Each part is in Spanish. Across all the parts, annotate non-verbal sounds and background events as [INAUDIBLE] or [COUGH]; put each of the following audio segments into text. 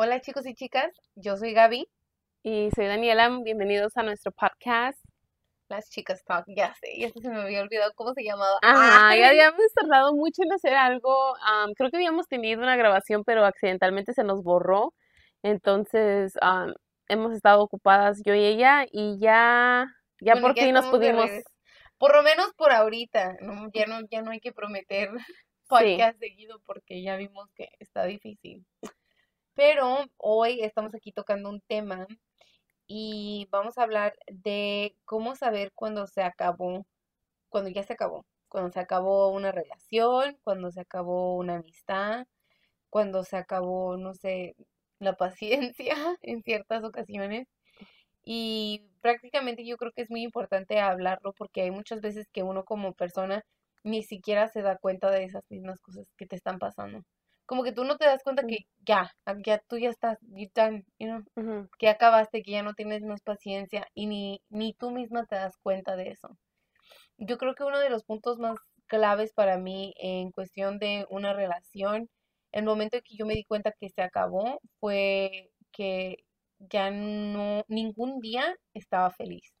Hola chicos y chicas, yo soy Gaby. Y soy Daniela, bienvenidos a nuestro podcast. Las chicas talk, ya sé, ya se me había olvidado cómo se llamaba. Ajá, ya habíamos tardado mucho en hacer algo. am, creo que habíamos tenido una grabación, pero accidentalmente se nos borró. Entonces, am, hemos estado ocupadas yo y ella y ya, ya Bueno, por fin nos pudimos. Por lo menos por ahorita, ¿no? Ya no, ya no hay que prometer podcast seguido porque ya vimos que está difícil. Pero hoy estamos aquí tocando un tema y vamos a hablar de cómo saber cuando se acabó, cuando ya se acabó, cuando se acabó una relación, cuando se acabó una amistad, cuando se acabó, no sé, la [LAUGHS] paciencia en ciertas ocasiones. Y prácticamente yo creo que es muy importante hablarlo porque hay muchas veces que uno como persona ni siquiera se da cuenta de esas mismas cosas que te están pasando. Como que tú no te das cuenta que ya, ya tú ya estás, you done, you know, que acabaste, que ya no tienes más paciencia y ni, ni tú misma te das cuenta de eso. Yo creo que uno de los puntos más claves para mí en cuestión de una relación, el momento en que yo me di cuenta que se acabó, fue que ya no, ningún día estaba feliz.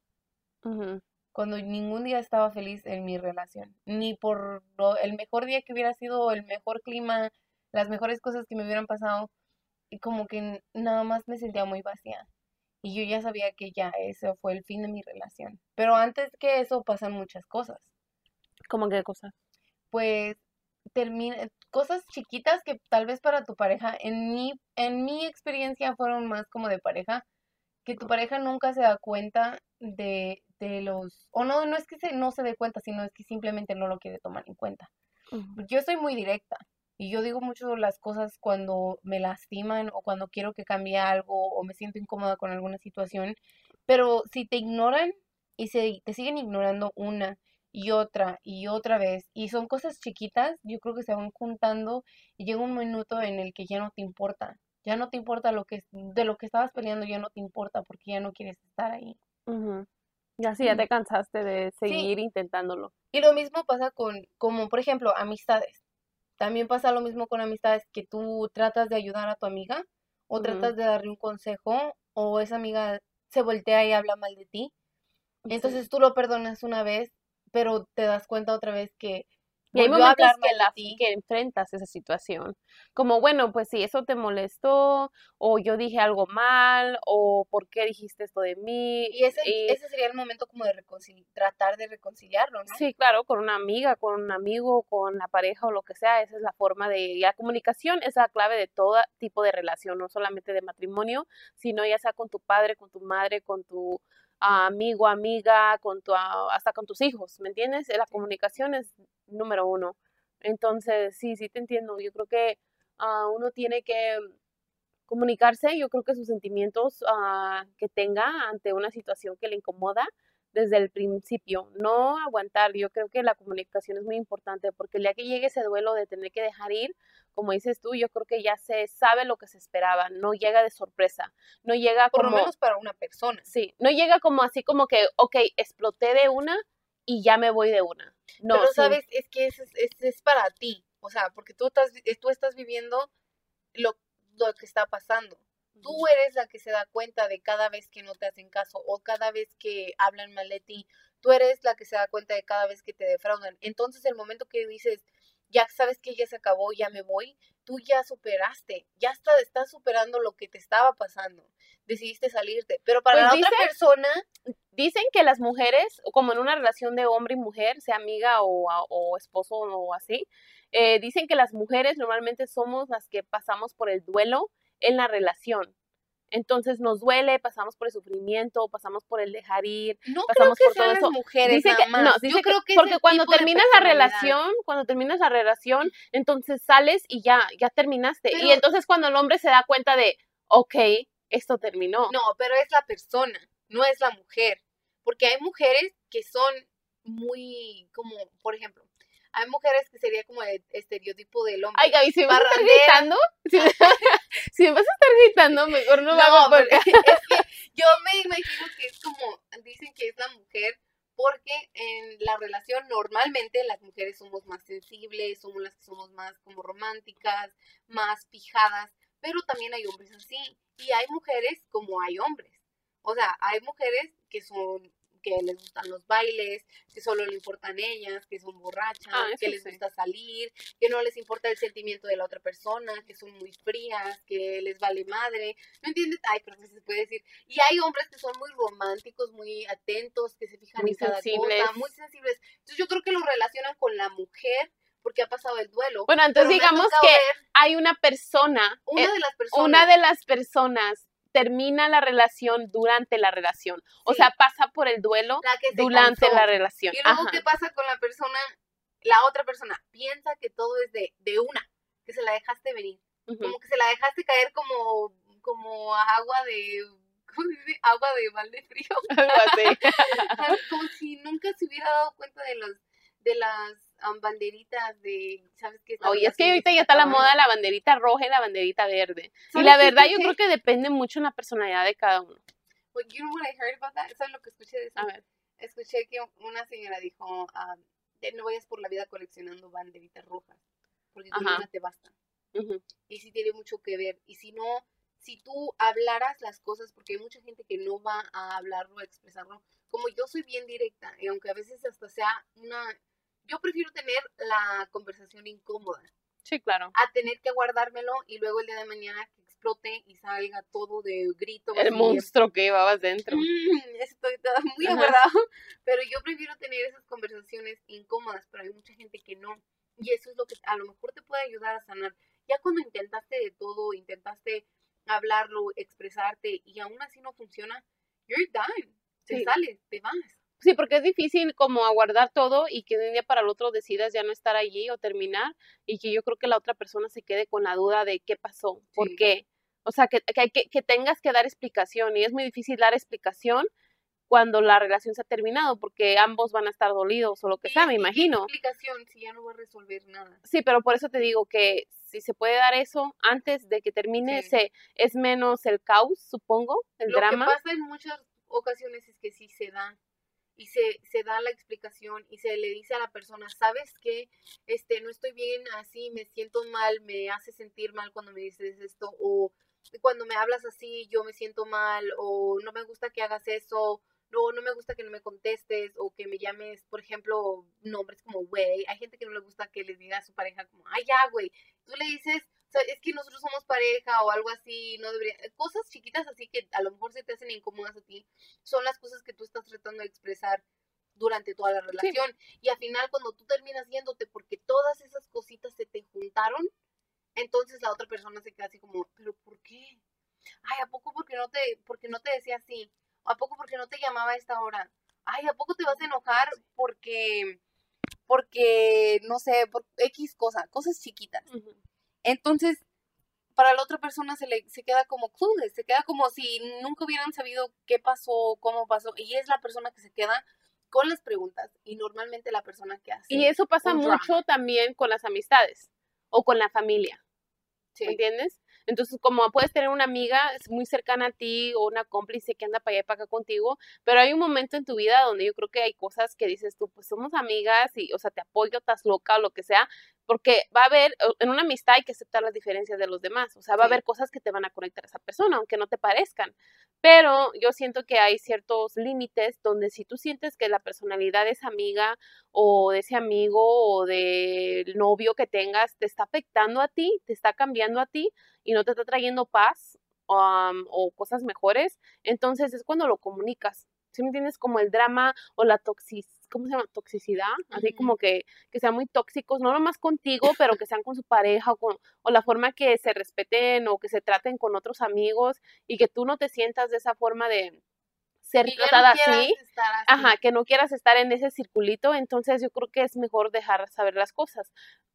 Cuando ningún día estaba feliz en mi relación. Ni por lo- el mejor día que hubiera sido, el mejor clima, las mejores cosas que me hubieran pasado. Y como que nada más me sentía muy vacía. Y yo ya sabía que ya ese fue el fin de mi relación. Pero antes que eso pasan muchas cosas. ¿Cómo qué cosa? Pues termina, cosas chiquitas que tal vez para tu pareja, en mi, en mi experiencia fueron más como de pareja, que tu pareja nunca se da cuenta de, de los, o no, no es que se, no se dé cuenta, sino es que simplemente no lo quiere tomar en cuenta. Yo soy muy directa y yo digo mucho las cosas cuando me lastiman o cuando quiero que cambie algo o me siento incómoda con alguna situación, pero si te ignoran y se, te siguen ignorando una y otra y otra vez y son cosas chiquitas, yo creo que se van juntando y llega un minuto en el que ya no te importa, ya no te importa lo que de lo que estabas peleando, ya no te importa porque ya no quieres estar ahí. Ujú. Ya sí, ya Mm. te cansaste de Sí. seguir intentándolo. Y lo mismo pasa con, como por ejemplo, amistades. También pasa lo mismo con amistades que tú tratas de ayudar a tu amiga o tratas de darle un consejo o esa amiga se voltea y habla mal de ti. Sí. Entonces tú lo perdonas una vez, pero te das cuenta otra vez que Y hay momentos que, la, que enfrentas esa situación. Como, bueno, pues si eso te molestó, o yo dije algo mal, o por qué dijiste esto de mí. Y ese, y- ese sería el momento como de tratar de reconciliarlo, ¿no? sí, claro, con una amiga, con un amigo, con la pareja o lo que sea, esa es la forma de, y la comunicación es la clave de todo tipo de relación, no solamente de matrimonio, sino ya sea con tu padre, con tu madre, con tu amigo, amiga, con tu, hasta con tus hijos, ¿me entiendes? La comunicación es número uno. Entonces, sí, sí te entiendo. Yo creo que ah, uno tiene que comunicarse, yo creo que sus sentimientos ah, que tenga ante una situación que le incomoda desde el principio, no aguantar. Yo creo que la comunicación es muy importante porque el día que llegue ese duelo de tener que dejar ir, como dices tú, yo creo que ya se sabe lo que se esperaba, no llega de sorpresa, no llega Por como, lo menos para una persona. sí, no llega como así como que, ok, exploté de una y ya me voy de una. No, Pero sí. sabes, es que es, es, es para ti, o sea, porque tú estás, tú estás viviendo lo, lo que está pasando. Tú eres la que se da cuenta de cada vez que no te hacen caso o cada vez que hablan mal de ti. Tú eres la que se da cuenta de cada vez que te defraudan. Entonces, el momento que dices, ya sabes que ya se acabó, ya me voy, tú ya superaste, ya está, estás superando lo que te estaba pasando. Decidiste salirte. Pero para Pues la otra persona, Dicen que las mujeres, como en una relación de hombre y mujer, sea amiga o, o esposo o así, eh, dicen que las mujeres normalmente somos las que pasamos por el duelo en la relación. Entonces nos duele, pasamos por el sufrimiento, pasamos por el dejar ir. no creo pasamos que por todo eso. mujeres Dice que, no, Yo dice que- creo que porque cuando terminas la relación, cuando terminas la relación, entonces sales y ya, ya terminaste. y Pero- entonces cuando el hombre se da cuenta de, ok, esto terminó. No, pero es la persona, no es la mujer. Porque hay mujeres que son muy, como, por ejemplo, hay mujeres que sería como el estereotipo del hombre. Ay, Gaby, si me vas a estar gritando, si, [LAUGHS] si me vas a estar gritando, mejor no, No, porque es que yo me imagino que es como, dicen que es la mujer, porque en la relación normalmente las mujeres somos más sensibles, somos las que somos más como románticas, más fijadas, pero también hay hombres así. Y hay mujeres como hay hombres. O sea, hay mujeres que son que les gustan los bailes, que solo le importan ellas, que son borrachas, Ah, que les sí. gusta salir, que no les importa el sentimiento de la otra persona, que son muy frías, que les vale madre, ¿no entiendes? Ay, creo que se puede decir. Y hay hombres que son muy románticos, muy atentos, que se fijan Muy en cada sensibles. cosa, muy sensibles. Entonces yo creo que lo relacionan con la mujer porque ha pasado el duelo. Bueno, entonces digamos que hay una persona, una eh, de las personas. una de las personas termina la relación durante la relación. O Sí. sea, pasa por el duelo la que se durante cansó. la relación. Y luego, Ajá. ¿qué pasa con la persona? La otra persona piensa que todo es de, de una, que se la dejaste venir. Como que se la dejaste caer como, como agua de. [LAUGHS] ¿Cómo se dice? Agua de balde frío. [LAUGHS] Algo así. ¿Sabes? [LAUGHS] Como si nunca se hubiera dado cuenta de los de las am, banderitas de. ¿Sabes qué? Oye, es que ahorita ya está la moda la banderita roja y la banderita verde. Y ¿Sabes la verdad yo creo que depende mucho en la personalidad de cada uno. Well, you know what I heard about that? ¿Sabes lo que escuché de eso? A ver. Escuché que una señora dijo: de no vayas por la vida coleccionando banderitas rojas, porque con una te basta. Y sí tiene mucho que ver. Y si no, si tú hablaras las cosas, porque hay mucha gente que no va a hablarlo, a expresarlo, como yo soy bien directa, y aunque a veces hasta sea una, yo prefiero tener la conversación incómoda, Sí, claro. a tener que guardármelo y luego el día de mañana que explote y salga todo de grito. El monstruo que llevabas dentro. Mm, estoy toda [LAUGHS] muy aguardado, pero yo prefiero tener esas conversaciones incómodas, pero hay mucha gente que no. Y eso es lo que a lo mejor te puede ayudar a sanar. Ya cuando intentaste de todo, intentaste hablarlo, expresarte y aún así no funciona, you're done. Te Sí. sales, te vas. Sí, porque es difícil como aguardar todo y que de un día para el otro decidas ya no estar allí o terminar y que yo creo que la otra persona se quede con la duda de qué pasó, por Sí. qué. O sea, que, que, que, que tengas que dar explicación y es muy difícil dar explicación cuando la relación se ha terminado porque ambos van a estar dolidos o lo que sea, me imagino. explicación si ya no va a resolver nada. Sí, pero por eso te digo que si se puede dar eso antes de que termine, Sí. se, es menos el caos, supongo, el Lo drama. que pasa en muchas ocasiones es que sí se da y se, se da la explicación y se le dice a la persona, ¿sabes qué? Este, no estoy bien así, me siento mal, me hace sentir mal cuando me dices esto o cuando me hablas así yo me siento mal o no me gusta que hagas eso. No, no me gusta que no me contestes o que me llames, por ejemplo, nombres como güey. Hay gente que no le gusta que les diga a su pareja como, ay, ya, güey. Tú le dices, o sea, es que nosotros somos pareja o algo así, no debería. Cosas chiquitas así que a lo mejor se te hacen incómodas a ti, son las cosas que tú estás tratando de expresar durante toda la relación. Y al final, cuando tú terminas yéndote porque todas esas cositas se te juntaron, entonces la otra persona se queda así como, ¿pero por qué? Ay, ¿a poco porque no te, porque no te decía así? ¿A poco porque no te llamaba a esta hora? Ay, ¿a poco te vas a enojar porque, porque, no sé, por X cosa, cosas chiquitas? Ujú. Entonces, para la otra persona se le se queda como clueless, se queda como si nunca hubieran sabido qué pasó, cómo pasó, y es la persona que se queda con las preguntas y normalmente la persona que hace. Y eso pasa drama. mucho también con las amistades o con la familia. Sí. ¿me entiendes? Entonces, como puedes tener una amiga muy cercana a ti o una cómplice que anda para allá y para acá contigo, pero hay un momento en tu vida donde yo creo que hay cosas que dices tú, pues somos amigas y, o sea, te apoyo, estás loca o lo que sea, porque va a haber, en una amistad hay que aceptar las diferencias de los demás, o sea, va a haber cosas que te van a conectar a esa persona, aunque no te parezcan, pero yo siento que hay ciertos límites donde si tú sientes que la personalidad de esa amiga o de ese amigo o del novio que tengas te está afectando a ti, te está cambiando a ti y no te está trayendo paz um, o cosas mejores, entonces es cuando lo comunicas. ¿Sí me entiendes? Como el drama o la toxic ¿cómo se llama? Toxicidad, así como que, que sean muy tóxicos, no nomás contigo, pero que sean con su pareja o, con, o la forma que se respeten o que se traten con otros amigos y que tú no te sientas de esa forma de ser Y no tratada quieras así. estar así. Ajá, que no quieras estar en ese circulito, entonces yo creo que es mejor dejar saber las cosas.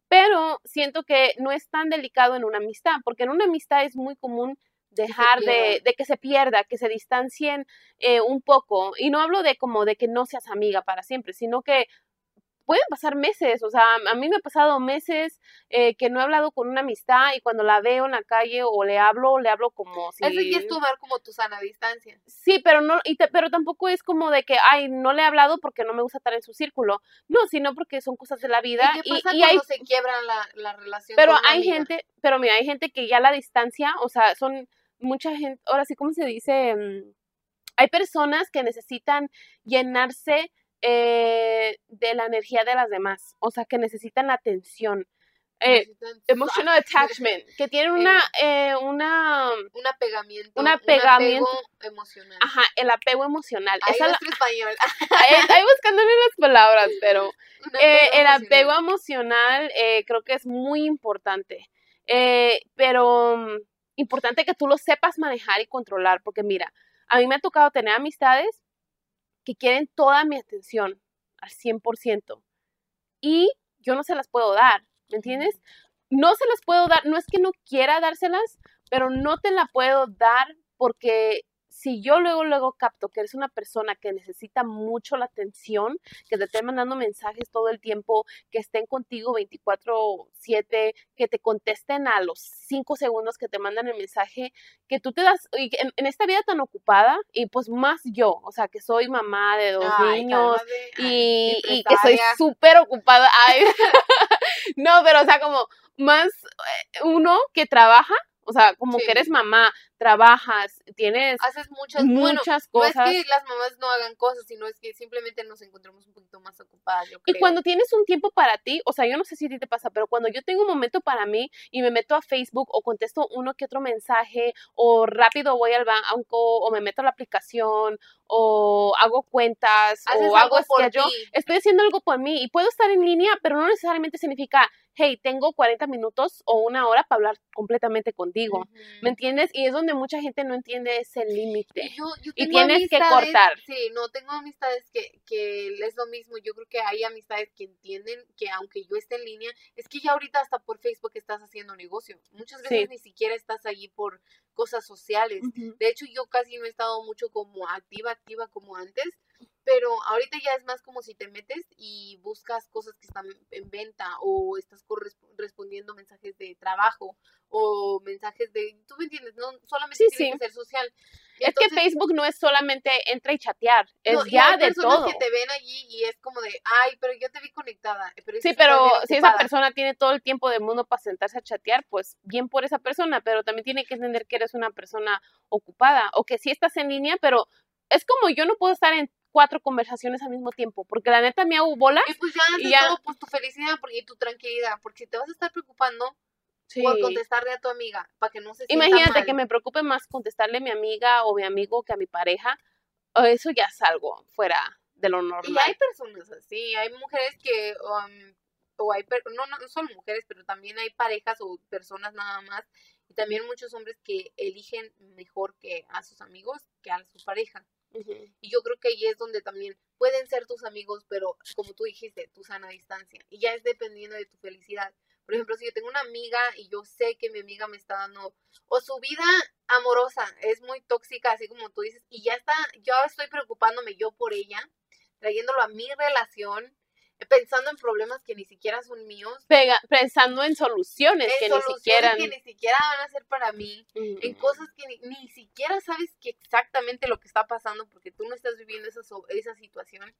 Pero siento que no es tan delicado en una amistad, porque en una amistad es muy común dejar de, de que se pierda, que se distancien eh, un poco. Y no hablo de como de que no seas amiga para siempre, sino que pueden pasar meses, o sea, a mí me ha pasado meses eh, que no he hablado con una amistad y cuando la veo en la calle o le hablo, le hablo como si... Eso ya es tomar como tu sana distancia. Sí, pero no, y pero tampoco es como de que, ay, no le he hablado porque no me gusta estar en su círculo. No, sino porque son cosas de la vida. ¿Y qué pasa cuando hay, se quiebra la, la relación? pero con hay amiga? gente, pero mira, hay gente que ya la distancia, o sea, son mucha gente, ahora sí, ¿cómo se dice? Mm, Hay personas que necesitan llenarse eh, de la energía de las demás, o sea, que necesitan la atención. Eh, emotional [LAUGHS] attachment, que tienen [LAUGHS] una, eh, una, Un apegamiento. Un apegamiento. apego emocional. ajá, el apego emocional. Ahí Esa la- español. [LAUGHS] ahí, ahí buscándole las palabras, pero Un eh, el apego emocional eh, creo que es muy importante, Eh, pero mm, importante que tú lo sepas manejar y controlar, porque mira, a mí me ha tocado tener amistades que quieren toda mi atención al 100% y yo no se las puedo dar, ¿me entiendes? No se las puedo dar, no es que no quiera dárselas, pero no te la puedo dar porque si yo luego, luego capto que eres una persona que necesita mucho la atención, que te estén mandando mensajes todo el tiempo, que estén contigo 24/7, que te contesten a los 5 segundos que te mandan el mensaje, que tú te das, y en, en esta vida tan ocupada, y pues más yo, o sea, que soy mamá de dos Ay, niños. Ay, y, y que soy súper ocupada. Ay, [LAUGHS] no, pero o sea, como más eh, uno que trabaja, o sea, como Sí. que eres mamá, trabajas, tienes Haces muchas, bueno, muchas no es cosas. que las mamás no hagan cosas, sino es que simplemente nos encontramos un poquito más ocupadas, yo Y cuando tienes un tiempo para ti, o sea, yo no sé si a ti te pasa, pero cuando yo tengo un momento para mí y me meto a Facebook o contesto uno que otro mensaje o rápido voy al banco o me meto a la aplicación o hago cuentas o hago por ti. estoy haciendo algo por mí y puedo estar en línea, pero no necesariamente significa, hey, tengo 40 minutos o una hora para hablar completamente contigo. ¿Me entiendes? Y es donde mucha gente no entiende ese límite. Y yo, yo Y tengo tienes que cortar. Sí, no, tengo amistades que, que es lo mismo. Yo creo que hay amistades que entienden que aunque yo esté en línea, es que ya ahorita hasta por Facebook estás haciendo negocio. Muchas veces Sí. ni siquiera estás allí por cosas sociales. Ujú. De hecho, yo casi no he estado mucho como activa, activa como antes, pero ahorita ya es más como si te metes y buscas cosas que están en venta o estás respondiendo mensajes de trabajo o mensajes de, tú me entiendes, no solamente Sí, tiene sí. que ser social. Es Entonces, que Facebook no es solamente entra y chatear, es no, ya hay de personas todo. que te ven allí y es como de, ay, pero yo te vi conectada. Pero Sí, pero si esa ocupada". persona tiene todo el tiempo del mundo para sentarse a chatear, pues bien por esa persona, pero también tiene que entender que eres una persona ocupada o que sí estás en línea, pero es como yo no puedo estar en cuatro conversaciones al mismo tiempo, porque la neta me hago bola. Y pues ya y de ya- todo, pues tu felicidad y tu tranquilidad, porque si te vas a estar preocupando Sí. por contestarle a tu amiga para que no se sienta Imagínate mal. que me preocupe más contestarle a mi amiga o mi amigo que a mi pareja, eso ya es algo fuera de lo Y normal. hay personas así, hay mujeres que, um, o hay, no, no solo mujeres, pero también hay parejas o personas nada más, y también muchos hombres que eligen mejor que a sus amigos que a su pareja. Y yo creo que ahí es donde también pueden ser tus amigos, pero como tú dijiste, tu sana distancia. Y ya es dependiendo de tu felicidad. Por ejemplo, si yo tengo una amiga y yo sé que mi amiga me está dando, o su vida amorosa es muy tóxica, así como tú dices, y ya está, yo estoy preocupándome yo por ella, trayéndolo a mi relación, pensando en problemas que ni siquiera son míos, Pega- pensando en soluciones en que ni soluciones siquiera... que ni siquiera van a ser para mí, en cosas que ni, ni siquiera sabes que exactamente lo que está pasando porque tú no estás viviendo esa, esa situación.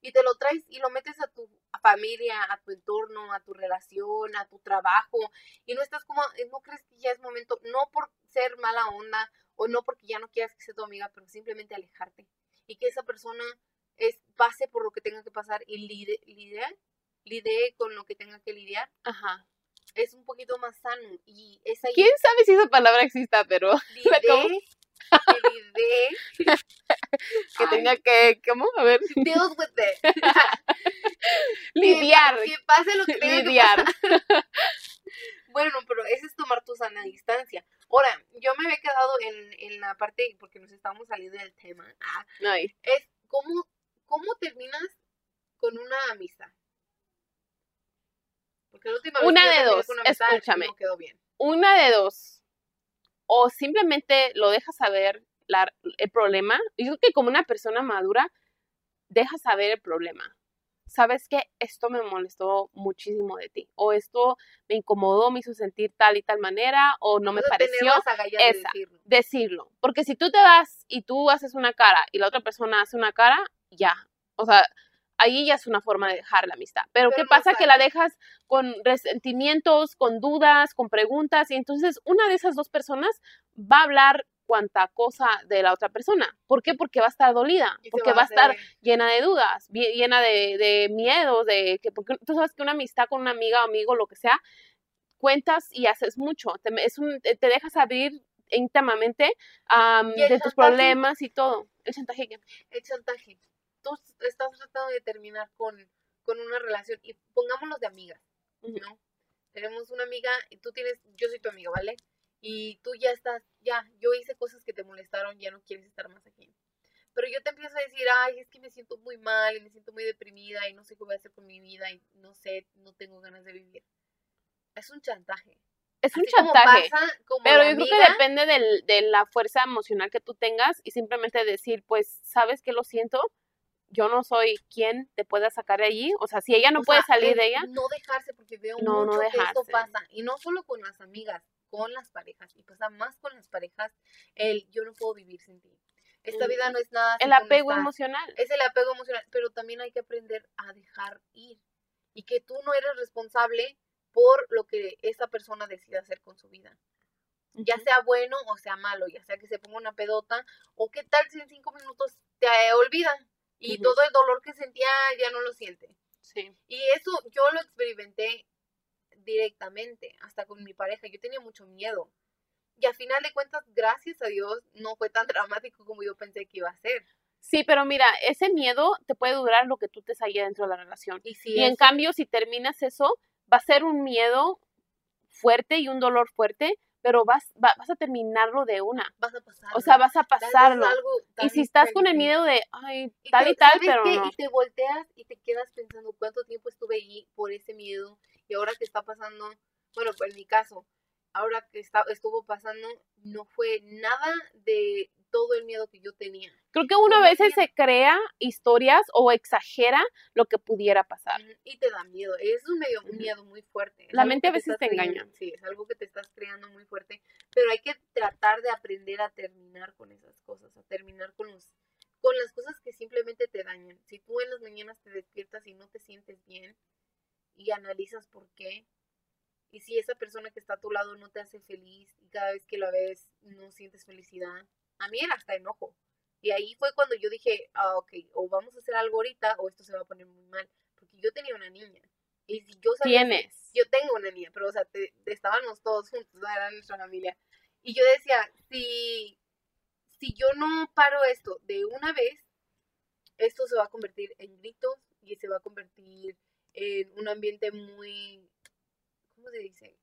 Y te lo traes y lo metes a tu familia, a tu entorno, a tu relación, a tu trabajo. Y no estás como, eh, no crees que ya es momento, no por ser mala onda o no porque ya no quieras que sea tu amiga, pero simplemente alejarte. Y que esa persona es, pase por lo que tenga que pasar y lide, lidie, lidie con lo que tenga que lidiar, Ajá. es un poquito más sano y es ahí ¿Quién sabe si esa palabra exista, pero [LAUGHS] ¿Cómo? que lidé, [LAUGHS] que tenga que, ¿cómo? A ver, [LAUGHS] deal with it. lidiar, Que, que pase lo que tenga que lidiar. pasar. Bueno, pero ese es tomar tu sana distancia. Ahora, yo me había quedado en, en la parte, porque nos estamos saliendo del tema, ah, es cómo, cómo terminas con una amistad. Porque la última vez Una que de dos, con una amistad, escúchame. No quedó bien. una de dos. O simplemente lo dejas saber la- el problema. Yo creo que como una persona madura, dejas saber el problema. sabes que esto me molestó muchísimo de ti, o esto me incomodó, me hizo sentir tal y tal manera, o no me pareció, esa, decirlo. decirlo. Porque si tú te das y tú haces una cara y la otra persona hace una cara, ya, o sea, ahí ya es una forma de dejar la amistad. Pero, ¿qué pasa? Que la dejas con resentimientos, con dudas, con preguntas, y entonces una de esas dos personas va a hablar cuanta cosa de la otra persona. ¿Por qué? Porque va a estar dolida, porque va, a estar llena de dudas, llena de, de miedos, de que porque tú sabes que una amistad con una amiga o amigo, lo que sea, cuentas y haces mucho, te, es un, te dejas abrir íntimamente de tus problemas y todo. El chantaje. El chantaje. Tú estás tratando de terminar con, con una relación y pongámonos de amigas, ¿no? Tenemos una amiga y tú tienes, yo soy tu amiga, ¿vale? y tú ya estás, ya, yo hice cosas que te molestaron, ya no quieres estar más aquí. Pero yo te empiezo a decir, ay, es que me siento muy mal y me siento muy deprimida y no sé qué voy a hacer con mi vida y no sé, no tengo ganas de vivir. Es un chantaje. Es un chantaje. pero yo creo que depende del, de la fuerza emocional que tú tengas y simplemente decir, pues, ¿sabes que lo siento? Yo no soy quien te pueda sacar de allí. O sea, si ella no puede salir de ella. No dejarse, porque veo mucho que esto pasa. Y no solo con las amigas, con las parejas y pasa más con las parejas el yo no puedo vivir sin ti. Esta vida no es nada. El apego emocional. Es el apego emocional, pero también hay que aprender a dejar ir y que tú no eres responsable por lo que esa persona decida hacer con su vida. Ya sea bueno o sea malo, ya sea que se ponga una pedota o qué tal si en cinco minutos te olvida y todo el dolor que sentía ya no lo siente. Sí. Y eso yo lo experimenté directamente, hasta con mi pareja. Yo tenía mucho miedo. Y a final de cuentas, gracias a Dios, no fue tan [LAUGHS] dramático como yo pensé que iba a ser. Sí, pero mira, ese miedo te puede durar lo que tú te salgas dentro de la relación. Y, si en cambio, si terminas eso, va a ser un miedo fuerte y un dolor fuerte, pero vas, vas a terminarlo de una. Vas a pasarlo. O sea, vas a pasarlo. Y si estás con el miedo de, ay, tal y, tal, pero no. Y te volteas y te quedas pensando cuánto tiempo estuve ahí por ese miedo y ahora que está pasando, bueno, pues en mi caso, ahora que está, estuvo pasando, no fue nada de todo el miedo que yo tenía. Creo que uno a veces se crea historias o exagera lo que pudiera pasar. Y te da miedo. Es un, medio, miedo muy fuerte. La mente a veces te, engaña. Sí, es algo que te estás creando muy fuerte. Pero hay que tratar de aprender a terminar con esas cosas, a terminar con los con las cosas que simplemente te dañan. Si tú en las mañanas te despiertas y no te sientes bien, y analizas por qué. Y si esa persona que está a tu lado no te hace feliz y cada vez que la ves no sientes felicidad, a mí era hasta enojo. Y ahí fue cuando yo dije, ah, ok, o vamos a hacer algo ahorita o esto se va a poner muy mal. Porque yo tenía una niña. Y si yo sabía ¿Tienes? yo tengo una niña, pero o sea, estábamos todos juntos, era nuestra familia. Y yo decía, si, si yo no paro esto de una vez, esto se va a convertir en gritos y se va a convertir en un ambiente muy, ¿cómo se dice?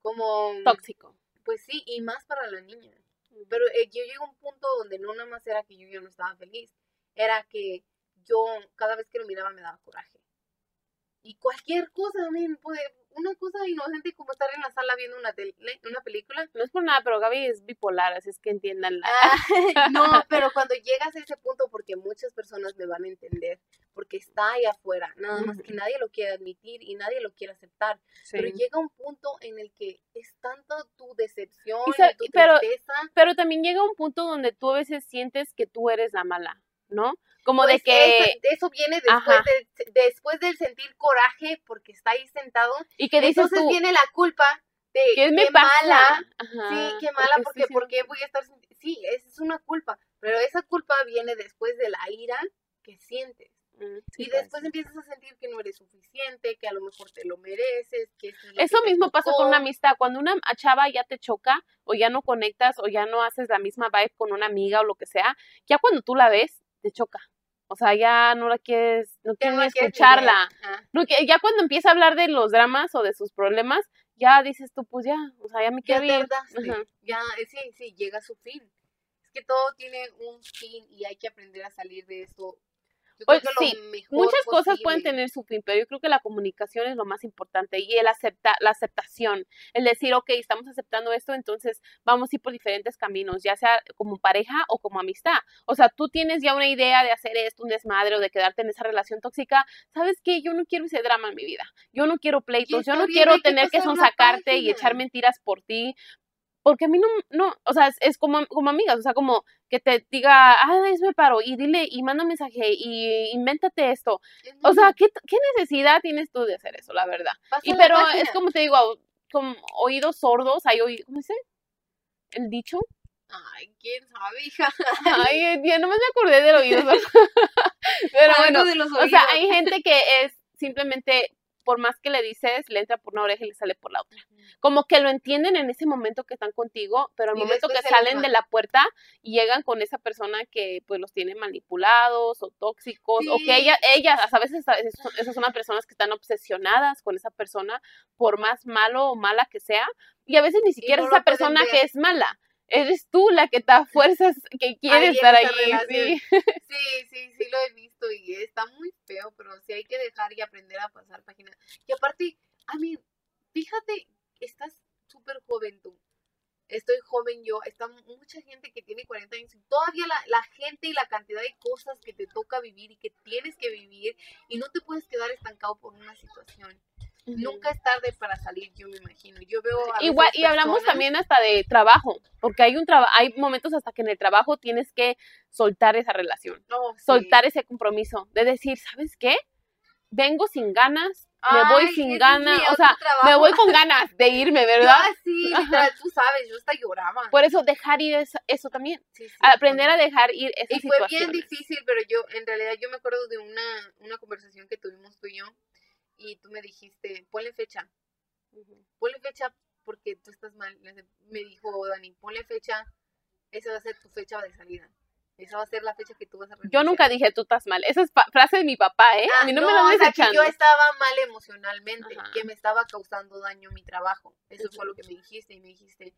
Como... Tóxico. Pues sí, y más para la niña. Pero eh, yo llegué a un punto donde no nada más era que yo, yo no estaba feliz, era que yo cada vez que lo miraba me daba coraje. Y cualquier cosa, también puede, una cosa inocente como estar en la sala viendo una, tele, una película. No es por nada, pero Gaby es bipolar, así es que entiéndanla. Ah, no, [LAUGHS] pero cuando llegas a ese punto, porque muchas personas me van a entender, porque está ahí afuera, nada más que nadie lo quiere admitir y nadie lo quiere aceptar. Pero llega un punto en el que es tanto tu decepción y, tu pero, tristeza. Pero también llega un punto donde tú a veces sientes que tú eres la mala, ¿no? Como de pues que... Eso, viene después, después del sentir coraje porque está ahí sentado. Y que dices Entonces viene la culpa de qué me mala. sí, qué mala porque, porque voy a estar... Sí, es una culpa, pero esa culpa viene después de la ira que sientes. Mm, y después empiezas a sentir que no eres suficiente, que a lo mejor te lo mereces, que Eso mismo pasa con una amistad, cuando una chava ya te choca o ya no conectas o ya no haces la misma vibe con una amiga o lo que sea, ya cuando tú la ves, te choca. O sea, ya no la quieres, no quieres escucharla. No, ya cuando empieza a hablar de los dramas o de sus problemas, ya dices tú, pues ya, o sea, ya me quiero ir. Ya, eh, sí, sí, llega a su fin. Es que todo tiene un fin y hay que aprender a salir de eso Pues, sí, muchas cosas pueden tener su fin, pero yo creo que la comunicación es lo más importante y el aceptar, la aceptación, el decir, ok, estamos aceptando esto, entonces vamos a ir por diferentes caminos, ya sea como pareja o como amistad. O sea, tú tienes ya una idea de hacer esto, un desmadre o de quedarte en esa relación tóxica, ¿sabes qué? Yo no quiero ese drama en mi vida, yo no quiero pleitos, yo no quiero tener que sonsacarte y echar mentiras por ti, porque a mí no, no, o sea, es, como, como amigas, o sea, como que te diga, ah, me paro, y dile, y manda un mensaje, y invéntate esto. O sea, ¿qué, ¿qué, necesidad tienes tú de hacer eso, la verdad? y pero es como te digo, como oídos sordos, hay oídos, ¿cómo dice? El dicho. Ay, quién sabe, hija. [LAUGHS] Ay, ya no me acordé del oído. [LAUGHS] [LAUGHS] pero bueno, o sea, hay gente que es simplemente por más que le dices, le entra por una oreja y le sale por la otra. Como que lo entienden en ese momento que están contigo, pero al momento que salen de la puerta y llegan con esa persona que pues los tiene manipulados o tóxicos, o que ella, ellas, a veces esas son las personas que están obsesionadas con esa persona, por más malo o mala que sea, y a veces ni siquiera es esa persona que es mala, eres tú la que te fuerzas que quiere estar ahí. Sí. [LAUGHS] sí, sí, sí lo he visto y está muy feo, pero sí hay que dejar y aprender a pasar página. Y aparte, a mí, fíjate, estás súper joven tú. Estoy joven yo, está mucha gente que tiene 40 años y todavía la, la gente y la cantidad de cosas que te toca vivir y que tienes que vivir y no te puedes quedar estancado por una situación. Nunca es tarde para salir, yo me imagino. Yo veo Igual, y hablamos también hasta de trabajo, porque hay un trabajo, hay momentos hasta que en el trabajo tienes que soltar esa relación, soltar ese compromiso, de decir, ¿sabes qué? Vengo sin ganas, me voy sin ganas, o sea, me voy con ganas de irme, [LAUGHS] ¿verdad? sí, [LAUGHS] literal, tú sabes, yo hasta lloraba. Por eso dejar ir eso, también, aprender a dejar ir esas Y fue bien difícil, pero yo, en realidad, yo me acuerdo de una, una conversación que tuvimos tú y yo, y tú me dijiste, ponle fecha. Ponle fecha porque tú estás mal. Me dijo Dani, ponle fecha, esa va a ser tu fecha de salida. Esa va a ser la fecha que tú vas a renunciar. Yo nunca dije tú estás mal. Esa es frase de mi papá, ¿eh? a mí no, me lo o sea, que yo estaba mal emocionalmente, que me estaba causando daño mi trabajo. Eso fue lo que me dijiste y me dijiste,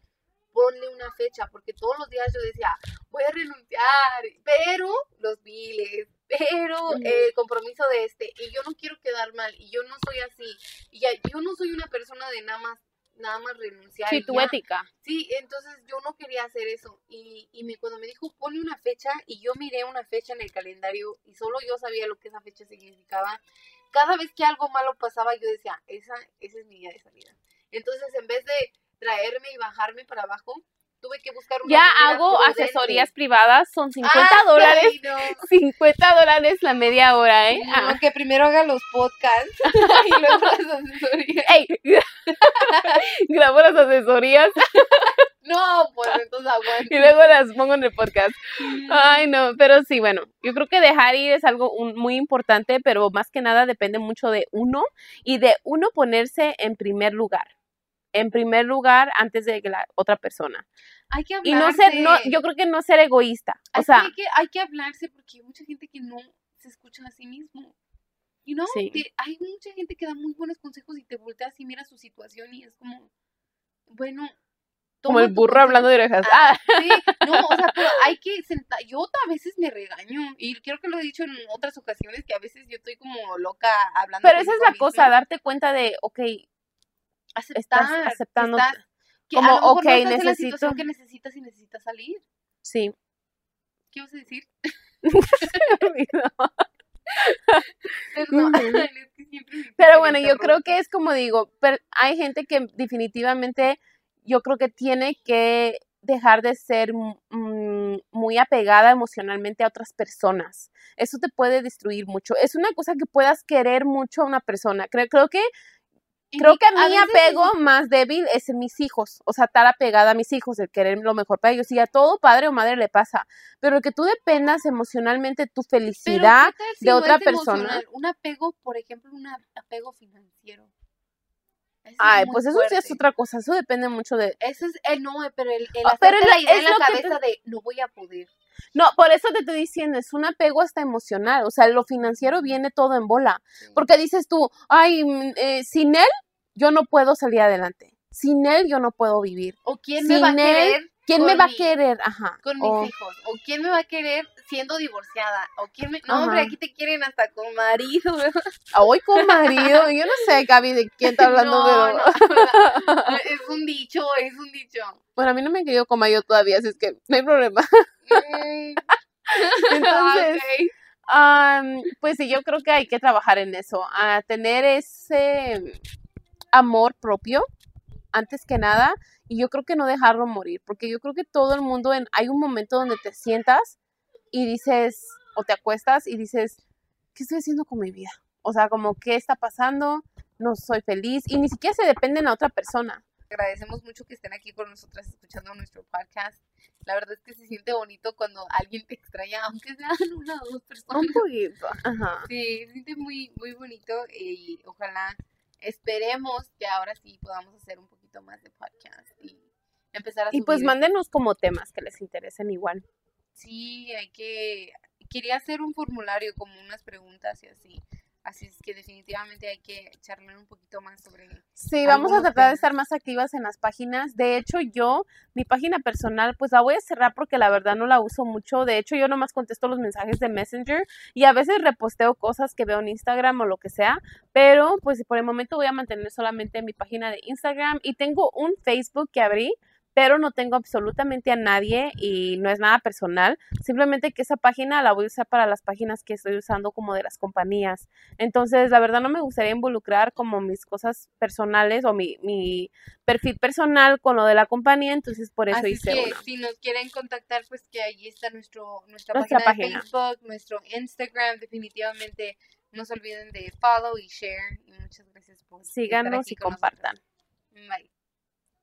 ponle una fecha, porque todos los días yo decía, voy a renunciar, pero los biles, pero el compromiso de este, y yo no quiero quedar mal, y yo no soy así, y yo no soy una persona de nada más nada más renunciar. Sí, tu ética. Sí, entonces yo no quería hacer eso. Y, y me, cuando me dijo, pone una fecha, y yo miré una fecha en el calendario, y solo yo sabía lo que esa fecha significaba, cada vez que algo malo pasaba, yo decía, esa, esa es mi día de salida. Entonces, en vez de traerme y bajarme para abajo, tuve que buscar una Ya hago asesorías privadas, son 50 ah, dólares. 50 dólares la media hora, ¿eh? Aunque ah. primero haga los podcasts [LAUGHS] y luego las asesorías. ¡Ey! [LAUGHS] Grabo las asesorías. No, pues entonces aguanto. Y luego las pongo en el podcast. Ay, no, pero sí, bueno, yo creo que dejar ir es algo muy importante, pero más que nada depende mucho de uno y de uno ponerse en primer lugar en primer lugar antes de la otra persona. Hay que hablarse. Y no ser, no, yo creo que no ser egoísta. O sea, hay que, hay que hablarse porque hay mucha gente que no se escucha a sí mismo. Y no, hay mucha gente que da muy buenos consejos y te volteas y miras su situación y es como, bueno. Como el burro hablando de orejas. Ah, Sí, no, o sea, pero [LAUGHS] hay que sentar. Yo a veces me regaño y creo que lo he dicho en otras ocasiones que a veces yo estoy como loca hablando. Pero esa es la cosa, darte cuenta de, ok, aceptar, estás aceptando como, ok, necesito... la situación que necesitas y necesitas salir. Sí. ¿Qué vas a decir? [LAUGHS] pero [LAUGHS] bueno, yo creo que es como digo, hay gente que definitivamente yo creo que tiene que dejar de ser muy apegada emocionalmente a otras personas. Eso te puede destruir mucho. Es una cosa que puedas querer mucho a una persona. Creo, creo que Creo que a mi apego más débil es en mis hijos, o sea, estar apegada a mis hijos, el querer lo mejor para ellos. Y a todo padre o madre le pasa, pero que tú dependas emocionalmente tu felicidad de otra persona. Un apego, por ejemplo, un apego financiero. Ay, pues eso sí es otra cosa, eso depende mucho de... Eso es, el no, pero el, el ah, la idea en la cabeza de no voy a poder. No, por eso te estoy diciendo, es un apego hasta emocional, o sea, lo financiero viene todo en bola, porque dices tú, ay, mm, eh, sin él yo no puedo salir adelante, sin él yo no puedo vivir. ¿O quién me va a querer? ¿Quién me va a querer? Ajá. Con mis hijos. ¿O quién me va a querer siendo divorciada. ¿O quién me... No, hombre, aquí te quieren hasta con marido. Hoy con marido. Yo no sé, [LAUGHS] Gaby, de quién está hablando, pero... [LAUGHS] es un dicho, es un dicho. Bueno, a mí no me han querido con marido todavía, así es que no hay problema. [LAUGHS] Mm. Entonces, pues sí, yo creo que hay que trabajar en eso, a tener ese amor propio antes que nada y yo creo que no dejarlo morir, porque yo creo que todo el mundo en, hay un momento donde te sientas y dices o te acuestas y dices, ¿qué estoy haciendo con mi vida? O sea, como qué está pasando, no soy feliz y ni siquiera se depende a otra persona. Agradecemos mucho que estén aquí con nosotras escuchando nuestro podcast. La verdad es que se siente bonito cuando alguien te extraña, aunque sean [LAUGHS] una o dos personas. Un poquito, ajá. Sí, se siente muy, muy bonito y ojalá esperemos que ahora sí podamos hacer un poquito más de podcast y empezar a Y pues mándenos como temas que les interesen igual. Sí, hay que... Quería hacer un formulario como unas preguntas y así. Así es que definitivamente hay que charlar un poquito más sobre. Sí, vamos a tratar de estar más activas en las páginas. De hecho, yo, mi página personal, pues la voy a cerrar porque la verdad no la uso mucho. De hecho, yo nomás contesto los mensajes de Messenger y a veces reposteo cosas que veo en Instagram o lo que sea. Pero, pues por el momento voy a mantener solamente mi página de Instagram y tengo un Facebook que abrí pero no tengo absolutamente a nadie y no es nada personal. Simplemente que esa página la voy a usar para las páginas que estoy usando como de las compañías. Entonces, la verdad no me gustaría involucrar como mis cosas personales o mi, mi perfil personal con lo de la compañía, entonces por eso hice que si nos quieren contactar, pues que ahí está nuestro, nuestra, página, de Facebook, nuestro Instagram, definitivamente no se olviden de follow y share y muchas gracias por síganos y compartan. Bye.